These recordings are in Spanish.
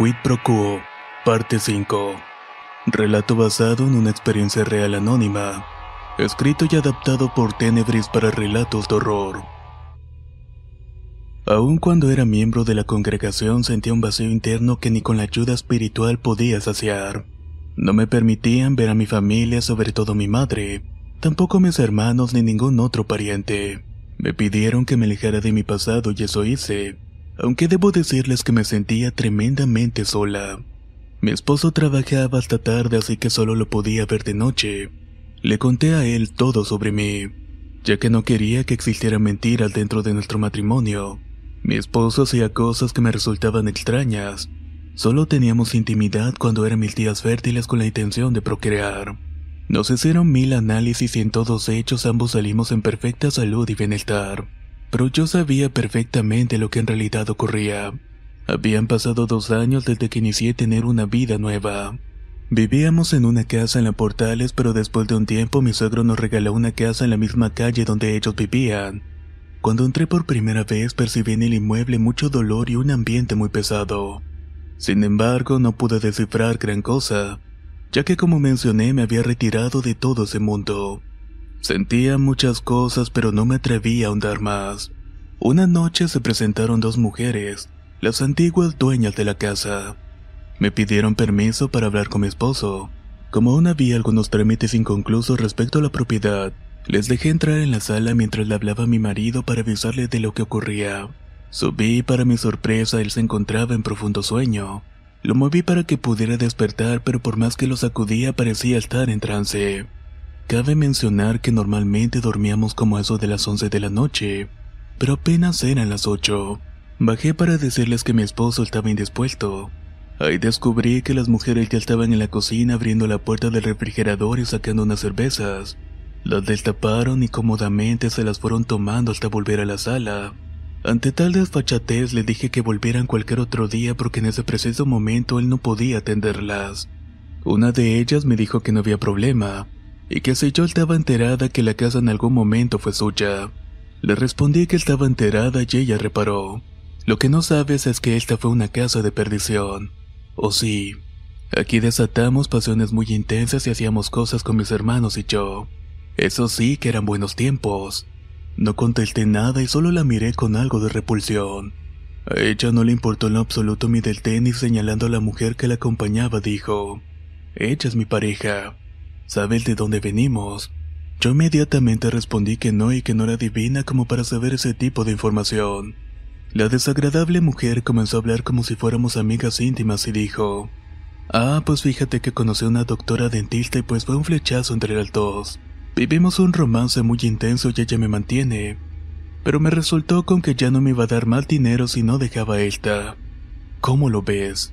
Quid Pro Quo, parte 5. Relato basado en una experiencia real anónima. Escrito y adaptado por Tenebris para relatos de horror. Aun cuando era miembro de la congregación sentía un vacío interno que ni con la ayuda espiritual podía saciar. No me permitían ver a mi familia, sobre todo mi madre, tampoco mis hermanos ni ningún otro pariente. Me pidieron que me alejara de mi pasado y eso hice, aunque debo decirles que me sentía tremendamente sola. Mi esposo trabajaba hasta tarde así que solo lo podía ver de noche. Le conté a él todo sobre mí, ya que no quería que existieran mentiras dentro de nuestro matrimonio. Mi esposo hacía cosas que me resultaban extrañas. Solo teníamos intimidad cuando eran mis días fértiles con la intención de procrear. Nos hicieron mil análisis y en todos hechos ambos salimos en perfecta salud y bienestar. Pero yo sabía perfectamente lo que en realidad ocurría. Habían pasado dos años desde que inicié tener una vida nueva. Vivíamos en una casa en la Portales, pero después de un tiempo mi suegro nos regaló una casa en la misma calle donde ellos vivían. Cuando entré por primera vez percibí en el inmueble mucho dolor y un ambiente muy pesado. Sin embargo, no pude descifrar gran cosa, ya que como mencioné me había retirado de todo ese mundo. Sentía muchas cosas, pero no me atreví a ahondar más. Una noche se presentaron dos mujeres, las antiguas dueñas de la casa. Me pidieron permiso para hablar con mi esposo. Como aún había algunos trámites inconclusos respecto a la propiedad, les dejé entrar en la sala mientras le hablaba a mi marido para avisarle de lo que ocurría. Subí y para mi sorpresa él se encontraba en profundo sueño. Lo moví para que pudiera despertar, pero por más que lo sacudía parecía estar en trance. Cabe mencionar que normalmente dormíamos como eso de las 11 de la noche, pero apenas eran las 8. Bajé para decirles que mi esposo estaba indispuesto. Ahí descubrí que las mujeres ya estaban en la cocina abriendo la puerta del refrigerador y sacando unas cervezas. Las destaparon y cómodamente se las fueron tomando hasta volver a la sala. Ante tal desfachatez le dije que volvieran cualquier otro día porque en ese preciso momento él no podía atenderlas. Una de ellas me dijo que no había problema, y que si yo estaba enterada que la casa en algún momento fue suya. Le respondí que estaba enterada y ella reparó. Lo que no sabes es que esta fue una casa de perdición. O sí. Aquí desatamos pasiones muy intensas y hacíamos cosas con mis hermanos y yo. Eso sí que eran buenos tiempos. No contesté nada y solo la miré con algo de repulsión. A ella no le importó en lo absoluto mi del tenis señalando a la mujer que la acompañaba dijo, Ella es mi pareja. ¿Sabes de dónde venimos? Yo inmediatamente respondí que no y que no era divina como para saber ese tipo de información. La desagradable mujer comenzó a hablar como si fuéramos amigas íntimas y dijo, Ah, pues fíjate que conocí a una doctora dentista y pues fue un flechazo entre las dos. Vivimos un romance muy intenso y ella me mantiene, pero me resultó con que ya no me iba a dar más dinero si no dejaba a esta. ¿Cómo lo ves?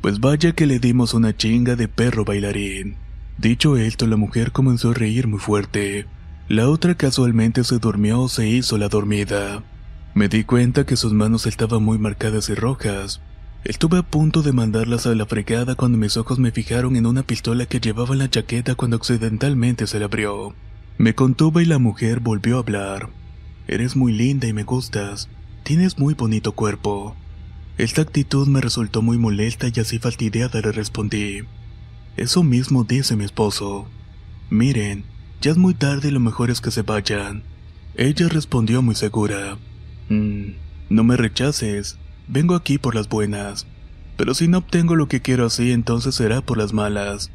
Pues vaya que le dimos una chinga de perro bailarín. Dicho esto, la mujer comenzó a reír muy fuerte. La otra casualmente se durmió o se hizo la dormida. Me di cuenta que sus manos estaban muy marcadas y rojas. Estuve a punto de mandarlas a la fregada cuando mis ojos me fijaron en una pistola que llevaba en la chaqueta cuando accidentalmente se la abrió. Me contuve y la mujer volvió a hablar. Eres muy linda y me gustas. Tienes muy bonito cuerpo. Esta actitud me resultó muy molesta y así fastidiada le respondí. Eso mismo dice mi esposo. Miren, ya es muy tarde y lo mejor es que se vayan. Ella respondió muy segura. "Mm, no me rechaces. Vengo aquí por las buenas. Pero si no obtengo lo que quiero así, entonces será por las malas.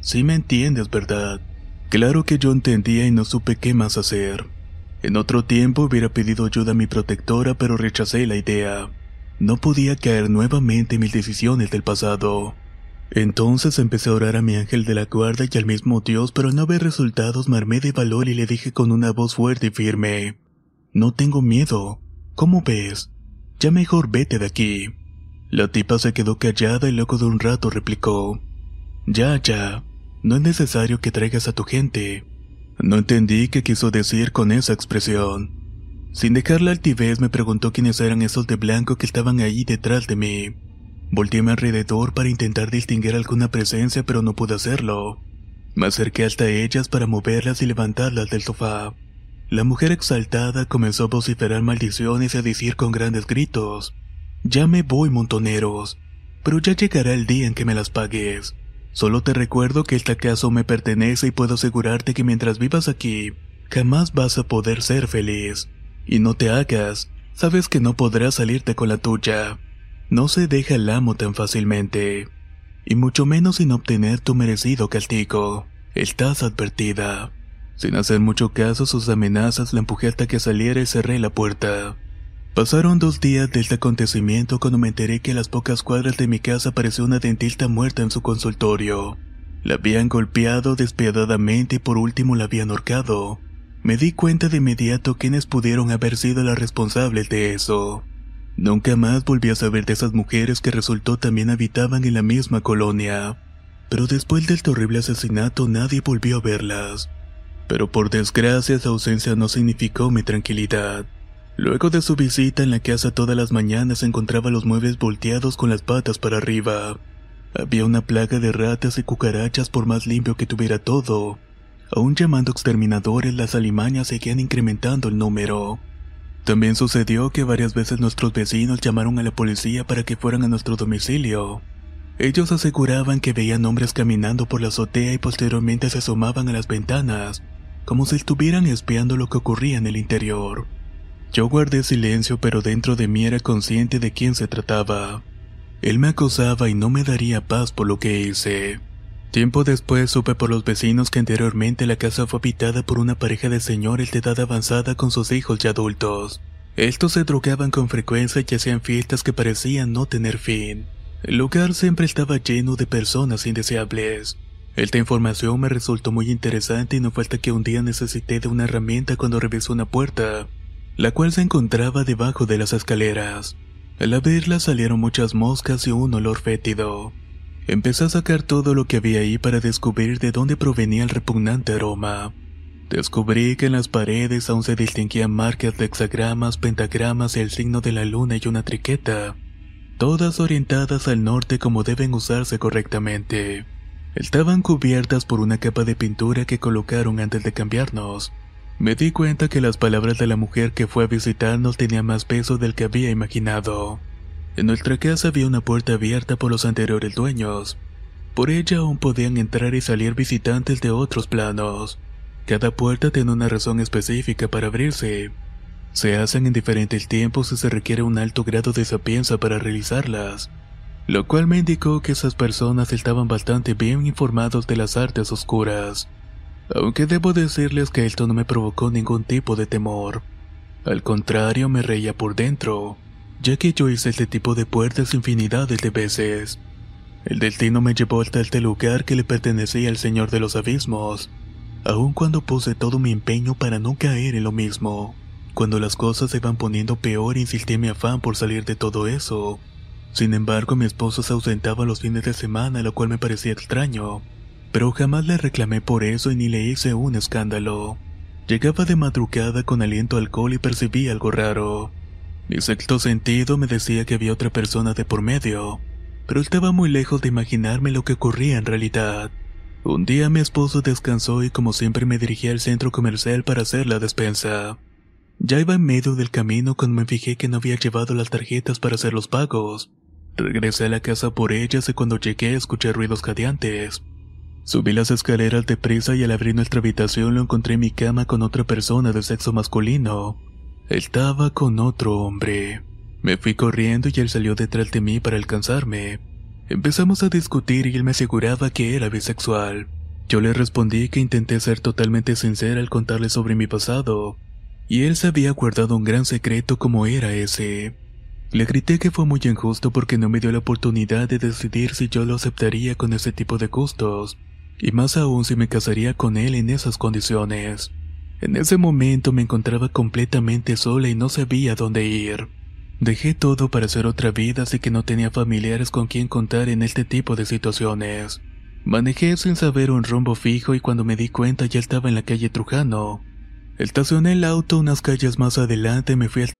Sí me entiendes, ¿verdad? Claro que yo entendía y no supe qué más hacer. En otro tiempo hubiera pedido ayuda a mi protectora, pero rechacé la idea. No podía caer nuevamente en mis decisiones del pasado. Entonces empecé a orar a mi ángel de la guarda y al mismo Dios, pero al no ver resultados me armé de valor y le dije con una voz fuerte y firme. No tengo miedo. ¿Cómo ves? Ya mejor vete de aquí. La tipa se quedó callada y luego de un rato replicó. Ya, ya. No es necesario que traigas a tu gente. No entendí qué quiso decir con esa expresión. Sin dejar la altivez me preguntó quiénes eran esos de blanco que estaban ahí detrás de mí. Volteé a mi alrededor para intentar distinguir alguna presencia pero no pude hacerlo. Me acerqué hasta ellas para moverlas y levantarlas del sofá. La mujer exaltada comenzó a vociferar maldiciones y a decir con grandes gritos. Ya me voy, montoneros, pero ya llegará el día en que me las pagues. Solo te recuerdo que esta casa me pertenece y puedo asegurarte que mientras vivas aquí, jamás vas a poder ser feliz. Y no te hagas, sabes que no podrás salirte con la tuya. No se deja el amo tan fácilmente. Y mucho menos sin obtener tu merecido castigo. Estás advertida. Sin hacer mucho caso sus amenazas, la empujé hasta que saliera y cerré la puerta. Pasaron dos días de este acontecimiento cuando me enteré que a las pocas cuadras de mi casa apareció una dentista muerta en su consultorio. La habían golpeado despiadadamente y por último la habían ahorcado. Me di cuenta de inmediato quiénes pudieron haber sido las responsables de eso. Nunca más volví a saber de esas mujeres que resultó también habitaban en la misma colonia. Pero después del terrible asesinato nadie volvió a verlas. Pero por desgracia esa ausencia no significó mi tranquilidad. Luego de su visita en la casa todas las mañanas encontraba los muebles volteados con las patas para arriba. Había una plaga de ratas y cucarachas por más limpio que tuviera todo. Aún llamando exterminadores, las alimañas seguían incrementando el número. También sucedió que varias veces nuestros vecinos llamaron a la policía para que fueran a nuestro domicilio. Ellos aseguraban que veían hombres caminando por la azotea y posteriormente se asomaban a las ventanas, como si estuvieran espiando lo que ocurría en el interior. Yo guardé silencio, pero dentro de mí era consciente de quién se trataba. Él me acosaba y no me daría paz por lo que hice. Tiempo después supe por los vecinos que anteriormente la casa fue habitada por una pareja de señores de edad avanzada con sus hijos ya adultos. Estos se drogaban con frecuencia y hacían fiestas que parecían no tener fin. El lugar siempre estaba lleno de personas indeseables. Esta información me resultó muy interesante y no falta que un día necesité de una herramienta cuando revisé una puerta, la cual se encontraba debajo de las escaleras. Al abrirla salieron muchas moscas y un olor fétido. Empecé a sacar todo lo que había ahí para descubrir de dónde provenía el repugnante aroma. Descubrí que en las paredes aún se distinguían marcas de hexagramas, pentagramas el signo de la luna y una triqueta, todas orientadas al norte como deben usarse correctamente. Estaban cubiertas por una capa de pintura que colocaron antes de cambiarnos. Me di cuenta que las palabras de la mujer que fue a visitarnos tenían más peso del que había imaginado. En nuestra casa había una puerta abierta por los anteriores dueños. Por ella aún podían entrar y salir visitantes de otros planos. Cada puerta tiene una razón específica para abrirse. Se hacen en diferentes tiempos y se requiere un alto grado de sapienza para realizarlas, lo cual me indicó que esas personas estaban bastante bien informados de las artes oscuras. Aunque debo decirles que esto no me provocó ningún tipo de temor. Al contrario, me reía por dentro, ya que yo hice este tipo de puertas infinidades de veces. El destino me llevó hasta este lugar que le pertenecía al Señor de los Abismos, aun cuando puse todo mi empeño para no caer en lo mismo. Cuando las cosas se iban poniendo peor, insistí en mi afán por salir de todo eso. Sin embargo, mi esposo se ausentaba los fines de semana, lo cual me parecía extraño pero jamás le reclamé por eso y ni le hice un escándalo. Llegaba de madrugada con aliento alcohol y percibí algo raro. Mi sexto sentido me decía que había otra persona de por medio, pero estaba muy lejos de imaginarme lo que ocurría en realidad. Un día mi esposo descansó y como siempre me dirigí al centro comercial para hacer la despensa. Ya iba en medio del camino cuando me fijé que no había llevado las tarjetas para hacer los pagos. Regresé a la casa por ellas y cuando llegué escuché ruidos jadeantes. Subí las escaleras deprisa y al abrir nuestra habitación lo encontré en mi cama con otra persona de sexo masculino. Estaba con otro hombre. Me fui corriendo y él salió detrás de mí para alcanzarme. Empezamos a discutir y él me aseguraba que era bisexual. Yo le respondí que intenté ser totalmente sincera al contarle sobre mi pasado, y él se había guardado un gran secreto como era ese. Le grité que fue muy injusto porque no me dio la oportunidad de decidir si yo lo aceptaría con ese tipo de gustos, y más aún si me casaría con él en esas condiciones. En ese momento me encontraba completamente sola y no sabía dónde ir. Dejé todo para hacer otra vida así que no tenía familiares con quien contar en este tipo de situaciones. Manejé sin saber un rumbo fijo y cuando me di cuenta ya estaba en la calle Trujano. Estacioné el auto unas calles más adelante y me fui al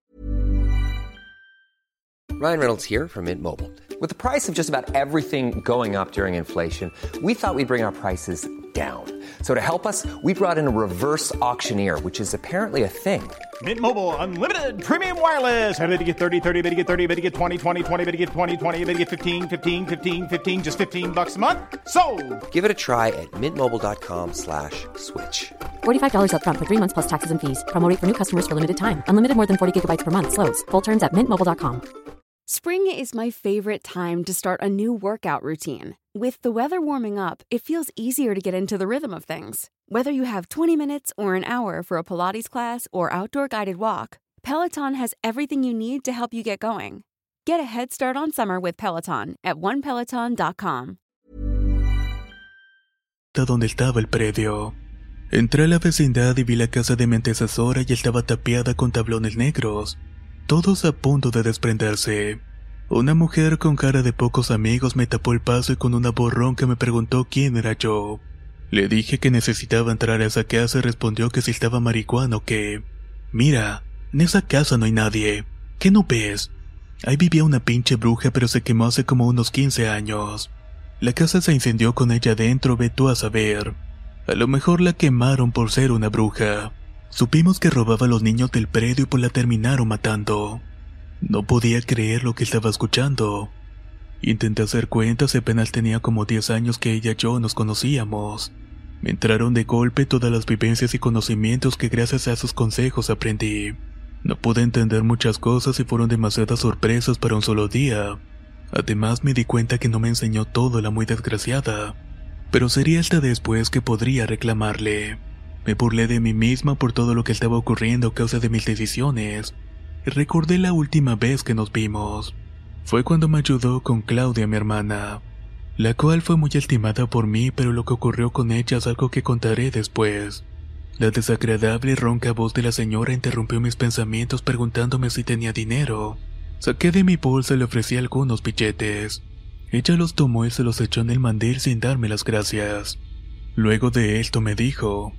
Ryan Reynolds here from Mint Mobile. With the price of just about everything going up during inflation, we thought we'd bring our prices down. So to help us, we brought in a reverse auctioneer, which is apparently a thing. Mint Mobile unlimited premium wireless. Ready to get 30, 30, bit to get 30, bit to get 20, 20, 20, bit to get 20, 20, bit to get 15, 15, 15, 15 just 15 bucks a month. So, Give it a try at mintmobile.com slash switch. $45 upfront for three months plus taxes and fees. Promo for new customers for limited time. Unlimited more than 40 gigabytes per month. Slows. Full terms at mintmobile.com. Spring is my favorite time to start a new workout routine. With the weather warming up, it feels easier to get into the rhythm of things. Whether you have 20 minutes or an hour for a Pilates class or outdoor guided walk, Peloton has everything you need to help you get going. Get a head start on summer with Peloton at onepeloton.com. donde estaba el predio. Entré a la vecindad y vi la casa de mi antecesora y estaba tapiada con tablones negros, todos a punto de desprenderse. Una mujer con cara de pocos amigos me tapó el paso y con una voz ronca me preguntó quién era yo. Le dije que necesitaba entrar a esa casa y respondió que si estaba marihuana o qué. Mira, en esa casa no hay nadie. ¿Qué no ves? Ahí vivía una pinche bruja pero se quemó hace como unos 15 años. La casa se incendió con ella dentro, ve tú a saber. A lo mejor la quemaron por ser una bruja. Supimos que robaba a los niños del predio y pues la terminaron matando. No podía creer lo que estaba escuchando. Intenté hacer cuentas y apenas tenía como 10 años que ella y yo nos conocíamos. Me entraron de golpe todas las vivencias y conocimientos que gracias a sus consejos aprendí. No pude entender muchas cosas y fueron demasiadas sorpresas para un solo día. Además me di cuenta que no me enseñó todo la muy desgraciada. Pero sería hasta después que podría reclamarle. Me burlé de mí misma por todo lo que estaba ocurriendo a causa de mis decisiones. Recordé la última vez que nos vimos. Fue cuando me ayudó con Claudia, mi hermana, la cual fue muy estimada por mí, pero lo que ocurrió con ella es algo que contaré después. La desagradable y ronca voz de la señora interrumpió mis pensamientos preguntándome si tenía dinero. Saqué de mi bolsa y le ofrecí algunos billetes. Ella los tomó y se los echó en el mandil sin darme las gracias. Luego de esto me dijo,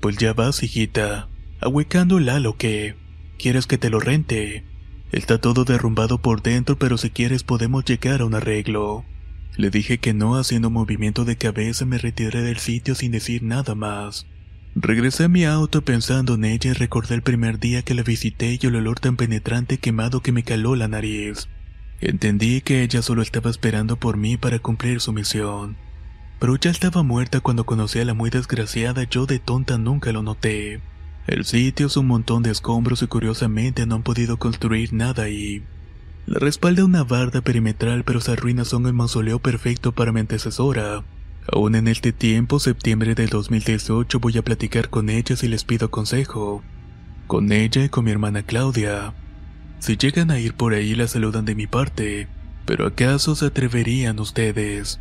pues ya vas, hijita, ahuecándola lo que... ¿Quieres que te lo rente? Está todo derrumbado por dentro, pero si quieres podemos llegar a un arreglo. Le dije que no, haciendo movimiento de cabeza me retiré del sitio sin decir nada más. Regresé a mi auto pensando en ella y recordé el primer día que la visité y el olor tan penetrante quemado que me caló la nariz. Entendí que ella solo estaba esperando por mí para cumplir su misión. Pero ya estaba muerta cuando conocí a la muy desgraciada, yo de tonta nunca lo noté. El sitio es un montón de escombros y curiosamente no han podido construir nada ahí. La respalda una barda perimetral pero esas ruinas son el mausoleo perfecto para mi antecesora. Aún en este tiempo, septiembre del 2018, voy a platicar con ellas y les pido consejo. Con ella y con mi hermana Claudia. Si llegan a ir por ahí la saludan de mi parte, pero ¿acaso se atreverían ustedes?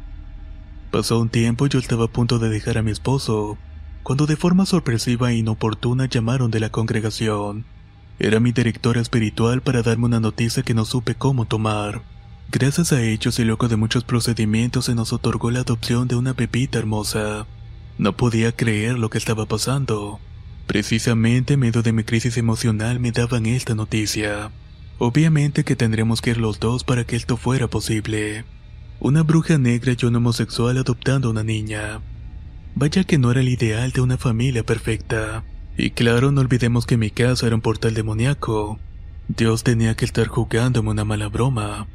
Pasó un tiempo y yo estaba a punto de dejar a mi esposo, cuando de forma sorpresiva e inoportuna llamaron de la congregación. Era mi directora espiritual para darme una noticia que no supe cómo tomar. Gracias a ellos y luego de muchos procedimientos se nos otorgó la adopción de una pepita hermosa. No podía creer lo que estaba pasando. Precisamente en medio de mi crisis emocional me daban esta noticia. Obviamente que tendríamos que ir los dos para que esto fuera posible. Una bruja negra y un homosexual adoptando una niña. Vaya que no era el ideal de una familia perfecta. Y claro, no olvidemos que mi casa era un portal demoníaco. Dios tenía que estar jugándome una mala broma.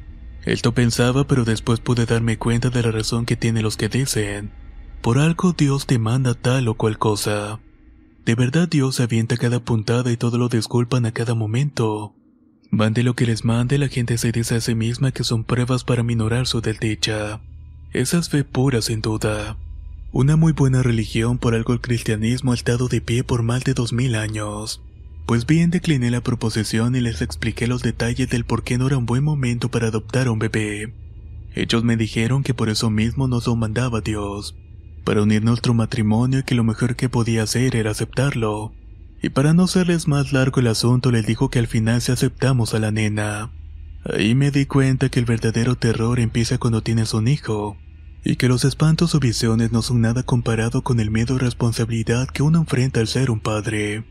Esto pensaba, pero después pude darme cuenta de la razón que tienen los que dicen. Por algo Dios te manda tal o cual cosa. De verdad Dios avienta cada puntada y todo lo disculpan a cada momento. Mande lo que les mande, la gente se dice a sí misma que son pruebas para minorar su desdicha. Esa es fe pura sin duda. Una muy buena religión por algo el cristianismo ha estado de pie por más de dos mil años. Pues bien decliné la proposición y les expliqué los detalles del por qué no era un buen momento para adoptar a un bebé. Ellos me dijeron que por eso mismo nos lo mandaba Dios, para unir nuestro matrimonio y que lo mejor que podía hacer era aceptarlo. Y para no serles más largo el asunto les dijo que al final se aceptamos a la nena. Ahí me di cuenta que el verdadero terror empieza cuando tienes un hijo, y que los espantos o visiones no son nada comparado con el miedo y responsabilidad que uno enfrenta al ser un padre.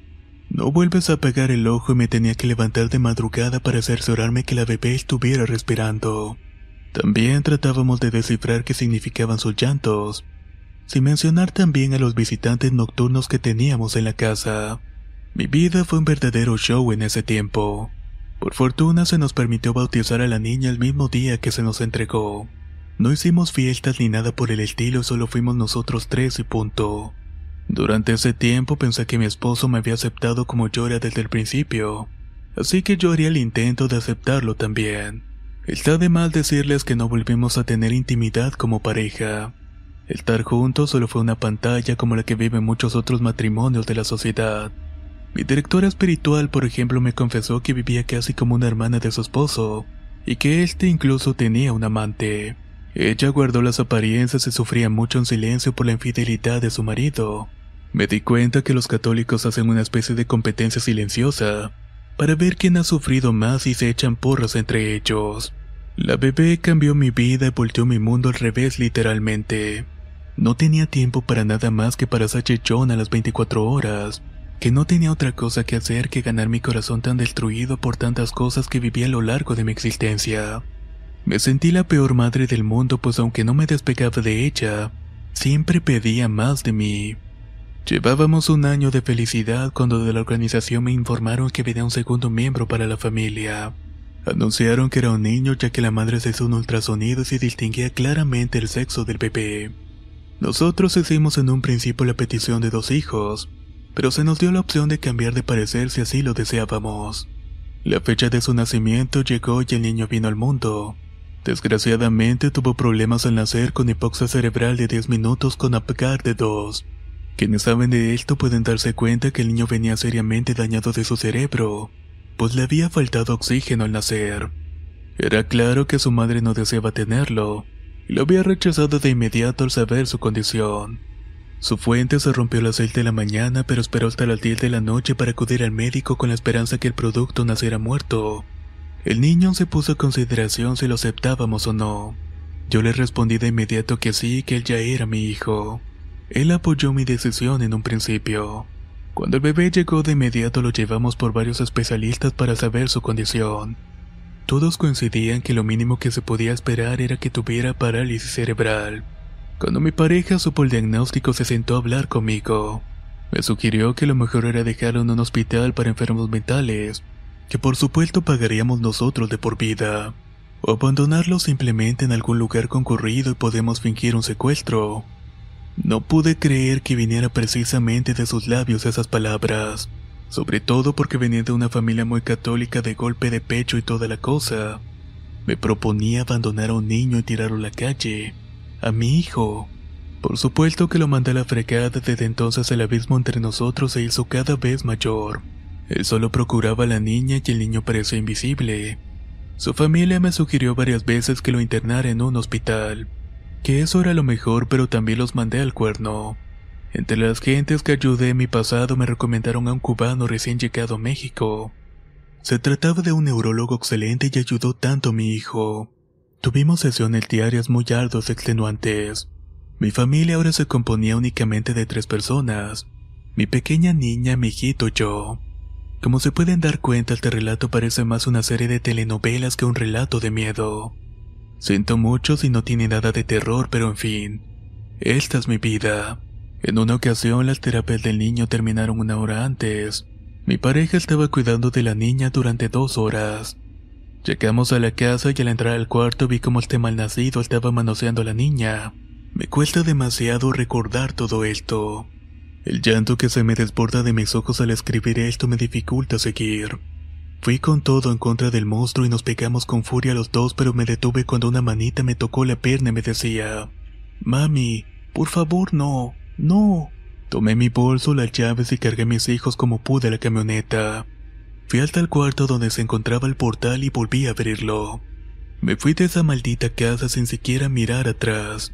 No vuelves a pegar el ojo y me tenía que levantar de madrugada para cerciorarme que la bebé estuviera respirando. También tratábamos de descifrar qué significaban sus llantos, sin mencionar también a los visitantes nocturnos que teníamos en la casa. Mi vida fue un verdadero show en ese tiempo. Por fortuna se nos permitió bautizar a la niña el mismo día que se nos entregó. No hicimos fiestas ni nada por el estilo, solo fuimos nosotros tres y punto. Durante ese tiempo pensé que mi esposo me había aceptado como yo era desde el principio, así que yo haría el intento de aceptarlo también. Está de mal decirles que no volvimos a tener intimidad como pareja. Estar juntos solo fue una pantalla como la que viven muchos otros matrimonios de la sociedad. Mi directora espiritual, por ejemplo, me confesó que vivía casi como una hermana de su esposo, y que éste incluso tenía un amante. Ella guardó las apariencias y sufría mucho en silencio por la infidelidad de su marido. Me di cuenta que los católicos hacen una especie de competencia silenciosa, para ver quién ha sufrido más y se echan porras entre ellos. La bebé cambió mi vida y volteó mi mundo al revés literalmente. No tenía tiempo para nada más que para ser chechón a las 24 horas, que no tenía otra cosa que hacer que ganar mi corazón tan destruido por tantas cosas que viví a lo largo de mi existencia. Me sentí la peor madre del mundo pues aunque no me despegaba de ella, siempre pedía más de mí. Llevábamos un año de felicidad cuando de la organización me informaron que venía un segundo miembro para la familia. Anunciaron que era un niño ya que la madre se hizo un ultrasonido y distinguía claramente el sexo del bebé. Nosotros hicimos en un principio la petición de dos hijos, pero se nos dio la opción de cambiar de parecer si así lo deseábamos. La fecha de su nacimiento llegó y el niño vino al mundo. Desgraciadamente tuvo problemas al nacer con hipoxia cerebral de 10 minutos con Apgar de 2. Quienes saben de esto pueden darse cuenta que el niño venía seriamente dañado de su cerebro, pues le había faltado oxígeno al nacer. Era claro que su madre no deseaba tenerlo, y lo había rechazado de inmediato al saber su condición. Su fuente se rompió a las 6 de la mañana, pero esperó hasta las 10 de la noche para acudir al médico con la esperanza que el producto naciera muerto. El niño se puso a consideración si lo aceptábamos o no. Yo le respondí de inmediato que sí, que él ya era mi hijo. Él apoyó mi decisión en un principio. Cuando el bebé llegó de inmediato lo llevamos por varios especialistas para saber su condición. Todos coincidían que lo mínimo que se podía esperar era que tuviera parálisis cerebral. Cuando mi pareja supo el diagnóstico se sentó a hablar conmigo. Me sugirió que lo mejor era dejarlo en un hospital para enfermos mentales, que por supuesto pagaríamos nosotros de por vida, o abandonarlo simplemente en algún lugar concurrido y podemos fingir un secuestro. No pude creer que viniera precisamente de sus labios esas palabras, sobre todo porque venía de una familia muy católica de golpe de pecho y toda la cosa. Me proponía abandonar a un niño y tirarlo a la calle, a mi hijo. Por supuesto que lo mandé a la fregada desde entonces el abismo entre nosotros se hizo cada vez mayor. Él solo procuraba a la niña y el niño parecía invisible. Su familia me sugirió varias veces que lo internara en un hospital, que eso era lo mejor, pero también los mandé al cuerno. Entre las gentes que ayudé en mi pasado me recomendaron a un cubano recién llegado a México. Se trataba de un neurólogo excelente y ayudó tanto a mi hijo. Tuvimos sesiones diarias muy arduas extenuantes. Mi familia ahora se componía únicamente de tres personas. Mi pequeña niña, mi hijito y yo. Como se pueden dar cuenta, este relato parece más una serie de telenovelas que un relato de miedo. Siento mucho si no tiene nada de terror, pero en fin, esta es mi vida. En una ocasión las terapias del niño terminaron una hora antes. Mi pareja estaba cuidando de la niña durante dos horas. Llegamos a la casa y al entrar al cuarto vi como este malnacido estaba manoseando a la niña. Me cuesta demasiado recordar todo esto. El llanto que se me desborda de mis ojos al escribir esto me dificulta seguir. Fui con todo en contra del monstruo y nos pegamos con furia los dos, pero me detuve cuando una manita me tocó la pierna y me decía, Mami, Por favor, no, no. Tomé mi bolso, las llaves y cargué mis hijos como pude a la camioneta. Fui hasta el cuarto donde se encontraba el portal y volví a abrirlo. Me fui de esa maldita casa sin siquiera mirar atrás.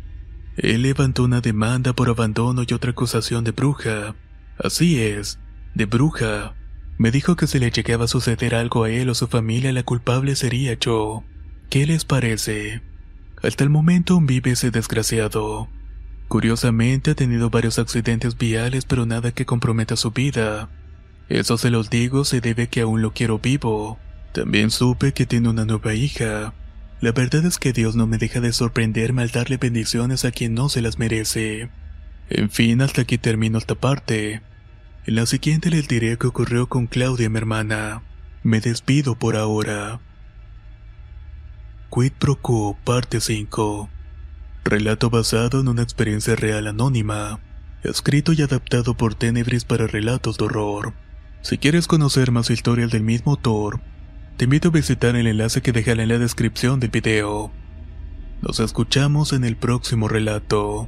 Él levantó una demanda por abandono y otra acusación de bruja. Así es, de bruja. Me dijo que si le llegaba a suceder algo a él o su familia, la culpable sería yo. ¿Qué les parece? Hasta el momento vive ese desgraciado. Curiosamente ha tenido varios accidentes viales pero nada que comprometa su vida. Eso se los digo se debe que aún lo quiero vivo. También supe que tiene una nueva hija. La verdad es que Dios no me deja de sorprenderme al darle bendiciones a quien no se las merece. En fin, hasta aquí termino esta parte. En la siguiente les diré qué ocurrió con Claudia, mi hermana. Me despido por ahora. Quid Pro Quo, parte 5. Relato basado en una experiencia real anónima. Escrito y adaptado por Tenebris para relatos de horror. Si quieres conocer más historias del mismo autor, te invito a visitar el enlace que dejaré en la descripción del video. Nos escuchamos en el próximo relato.